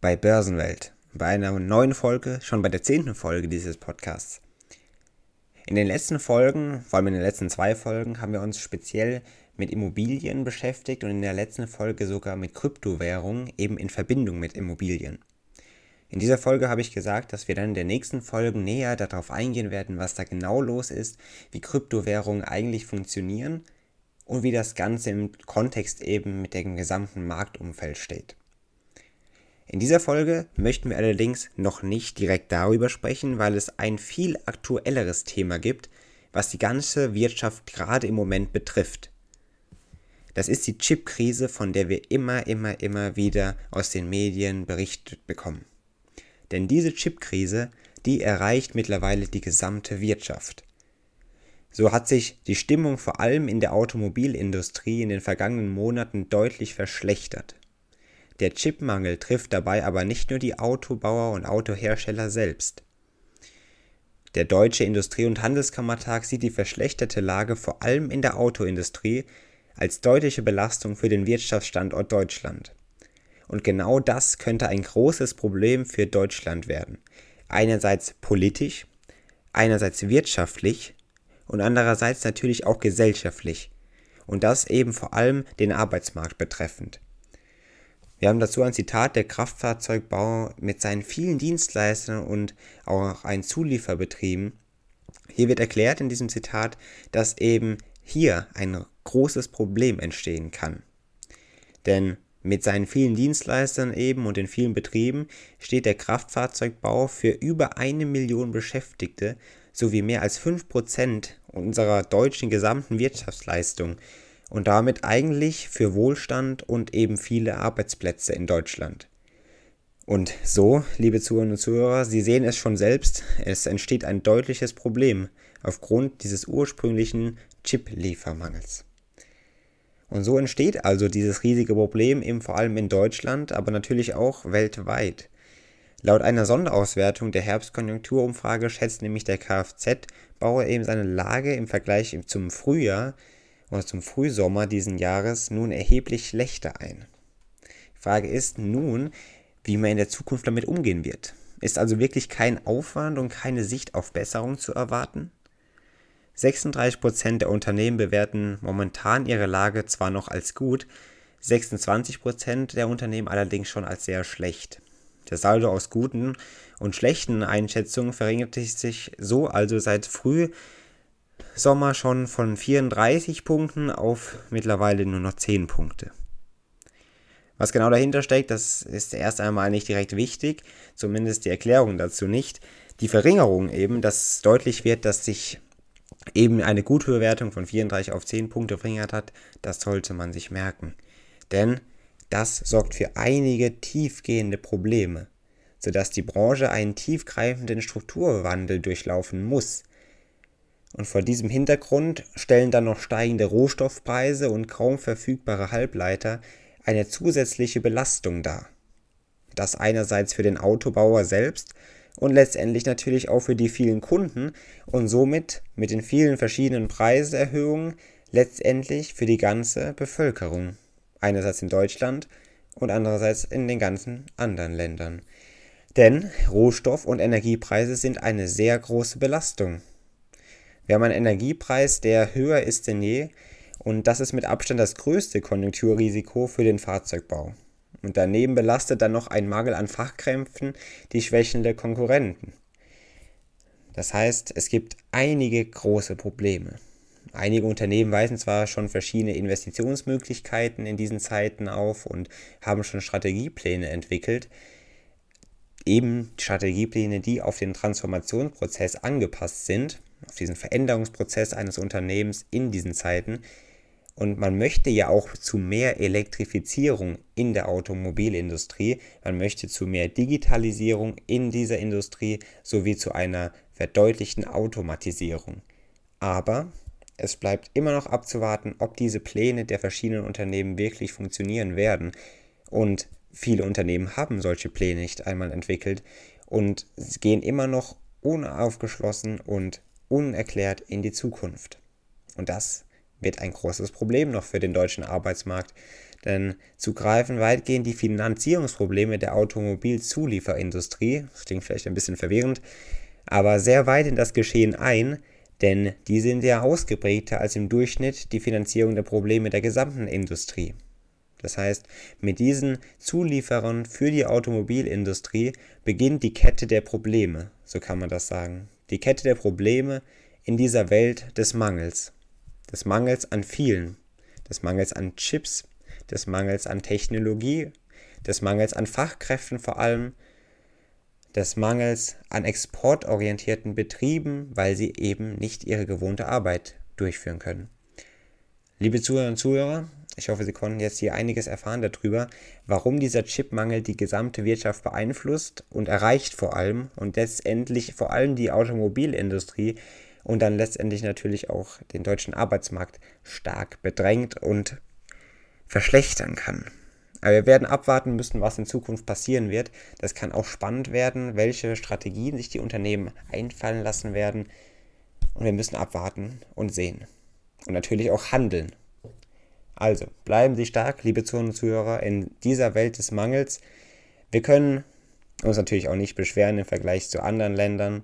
bei Börsenwelt. Bei einer neuen Folge, schon bei der zehnten Folge dieses Podcasts. In den letzten Folgen, vor allem in den letzten zwei Folgen, haben wir uns speziell mit Immobilien beschäftigt und in der letzten Folge sogar mit Kryptowährungen, eben in Verbindung mit Immobilien. In dieser Folge habe ich gesagt, dass wir dann in der nächsten Folge näher darauf eingehen werden, was da genau los ist, wie Kryptowährungen eigentlich funktionieren und wie das Ganze im Kontext eben mit dem gesamten Marktumfeld steht. In dieser Folge möchten wir allerdings noch nicht direkt darüber sprechen, weil es ein viel aktuelleres Thema gibt, was die ganze Wirtschaft gerade im Moment betrifft. Das ist die Chip-Krise, von der wir immer, immer, immer wieder aus den Medien berichtet bekommen. Denn diese Chip-Krise, die erreicht mittlerweile die gesamte Wirtschaft. So hat sich die Stimmung vor allem in der Automobilindustrie in den vergangenen Monaten deutlich verschlechtert. Der Chipmangel trifft dabei aber nicht nur die Autobauer und Autohersteller selbst. Der Deutsche Industrie- und Handelskammertag sieht die verschlechterte Lage vor allem in der Autoindustrie als deutliche Belastung für den Wirtschaftsstandort Deutschland. Und genau das könnte ein großes Problem für Deutschland werden. Einerseits politisch, einerseits wirtschaftlich und andererseits natürlich auch gesellschaftlich. Und das eben vor allem den Arbeitsmarkt betreffend. Wir haben dazu ein Zitat der Kraftfahrzeugbau mit seinen vielen Dienstleistern und auch einen Zulieferbetrieben. Hier wird erklärt in diesem Zitat, dass eben hier ein großes Problem entstehen kann. Denn mit seinen vielen Dienstleistern eben und den vielen Betrieben steht der Kraftfahrzeugbau für über eine Million Beschäftigte sowie mehr als 5% unserer deutschen gesamten Wirtschaftsleistung und damit eigentlich für Wohlstand und eben viele Arbeitsplätze in Deutschland. Und so, liebe Zuhörerinnen und Zuhörer, Sie sehen es schon selbst, es entsteht ein deutliches Problem aufgrund dieses ursprünglichen Chip-Liefermangels. Und so entsteht also dieses riesige Problem eben vor allem in Deutschland, aber natürlich auch weltweit. Laut einer Sonderauswertung der Herbstkonjunkturumfrage schätzt nämlich der Kfz-Bauer eben seine Lage im Vergleich zum Frühjahr oder zum Frühsommer diesen Jahres nun erheblich schlechter ein. Die Frage ist nun, wie man in der Zukunft damit umgehen wird. Ist also wirklich kein Aufwand und keine Sicht auf Besserung zu erwarten? 36% der Unternehmen bewerten momentan ihre Lage zwar noch als gut, 26% der Unternehmen allerdings schon als sehr schlecht. Der Saldo aus guten und schlechten Einschätzungen verringerte sich so also seit früh Sommer schon von 34 Punkten auf mittlerweile nur noch 10 Punkte. Was genau dahinter steckt, das ist erst einmal nicht direkt wichtig, zumindest die Erklärung dazu nicht. Die Verringerung eben, dass deutlich wird, dass sich eben eine gute Bewertung von 34 auf 10 Punkte verringert hat, das sollte man sich merken. Denn das sorgt für einige tiefgehende Probleme, sodass die Branche einen tiefgreifenden Strukturwandel durchlaufen muss. Und vor diesem Hintergrund stellen dann noch steigende Rohstoffpreise und kaum verfügbare Halbleiter eine zusätzliche Belastung dar. Das einerseits für den Autobauer selbst und letztendlich natürlich auch für die vielen Kunden und somit mit den vielen verschiedenen Preiserhöhungen letztendlich für die ganze Bevölkerung. Einerseits in Deutschland und andererseits in den ganzen anderen Ländern. Denn Rohstoff- und Energiepreise sind eine sehr große Belastung. Wir haben einen Energiepreis, der höher ist denn je und das ist mit Abstand das größte Konjunkturrisiko für den Fahrzeugbau. Und daneben belastet dann noch ein Mangel an Fachkräften die schwächende Konkurrenten. Das heißt, es gibt einige große Probleme. Einige Unternehmen weisen zwar schon verschiedene Investitionsmöglichkeiten in diesen Zeiten auf und haben schon Strategiepläne entwickelt, eben Strategiepläne, die auf den Transformationsprozess angepasst sind, auf diesen Veränderungsprozess eines Unternehmens in diesen Zeiten. Und man möchte ja auch zu mehr Elektrifizierung in der Automobilindustrie, man möchte zu mehr Digitalisierung in dieser Industrie sowie zu einer verdeutlichten Automatisierung. Aber es bleibt immer noch abzuwarten, ob diese Pläne der verschiedenen Unternehmen wirklich funktionieren werden. Und viele Unternehmen haben solche Pläne nicht einmal entwickelt und gehen immer noch unaufgeschlossen und unerklärt in die Zukunft. Und das wird ein großes Problem noch für den deutschen Arbeitsmarkt, denn zu greifen weitgehend die Finanzierungsprobleme der Automobilzulieferindustrie, das klingt vielleicht ein bisschen verwirrend, aber sehr weit in das Geschehen ein, denn die sind ja ausgeprägter als im Durchschnitt die Finanzierung der Probleme der gesamten Industrie. Das heißt, mit diesen Zulieferern für die Automobilindustrie beginnt die Kette der Probleme, so kann man das sagen. Die Kette der Probleme in dieser Welt des Mangels. Des Mangels an vielen, des Mangels an Chips, des Mangels an Technologie, des Mangels an Fachkräften vor allem, des Mangels an exportorientierten Betrieben, weil sie eben nicht ihre gewohnte Arbeit durchführen können. Liebe Zuhörer und Zuhörer, ich hoffe, Sie konnten jetzt hier einiges erfahren darüber, warum dieser Chipmangel die gesamte Wirtschaft beeinflusst und erreicht vor allem und letztendlich vor allem die Automobilindustrie, und dann letztendlich natürlich auch den deutschen Arbeitsmarkt stark bedrängt und verschlechtern kann. Aber wir werden abwarten müssen, was in Zukunft passieren wird. Das kann auch spannend werden, welche Strategien sich die Unternehmen einfallen lassen werden. Und wir müssen abwarten und sehen. Und natürlich auch handeln. Also, bleiben Sie stark, liebe Zuhörer und Zuhörer, in dieser Welt des Mangels. Wir können uns natürlich auch nicht beschweren im Vergleich zu anderen Ländern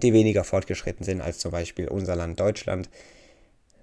die weniger fortgeschritten sind als zum Beispiel unser Land Deutschland.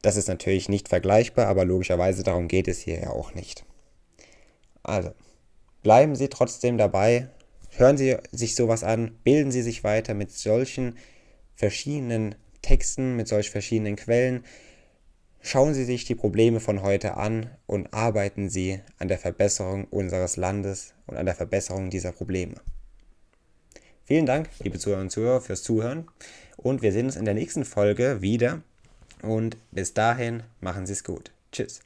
Das ist natürlich nicht vergleichbar, aber logischerweise darum geht es hier ja auch nicht. Also, bleiben Sie trotzdem dabei, hören Sie sich sowas an, bilden Sie sich weiter mit solchen verschiedenen Texten, mit solch verschiedenen Quellen. Schauen Sie sich die Probleme von heute an und arbeiten Sie an der Verbesserung unseres Landes und an der Verbesserung dieser Probleme. Vielen Dank, liebe Zuhörer und Zuhörer, fürs Zuhören. Und wir sehen uns in der nächsten Folge wieder. Und bis dahin, machen Sie es gut. Tschüss.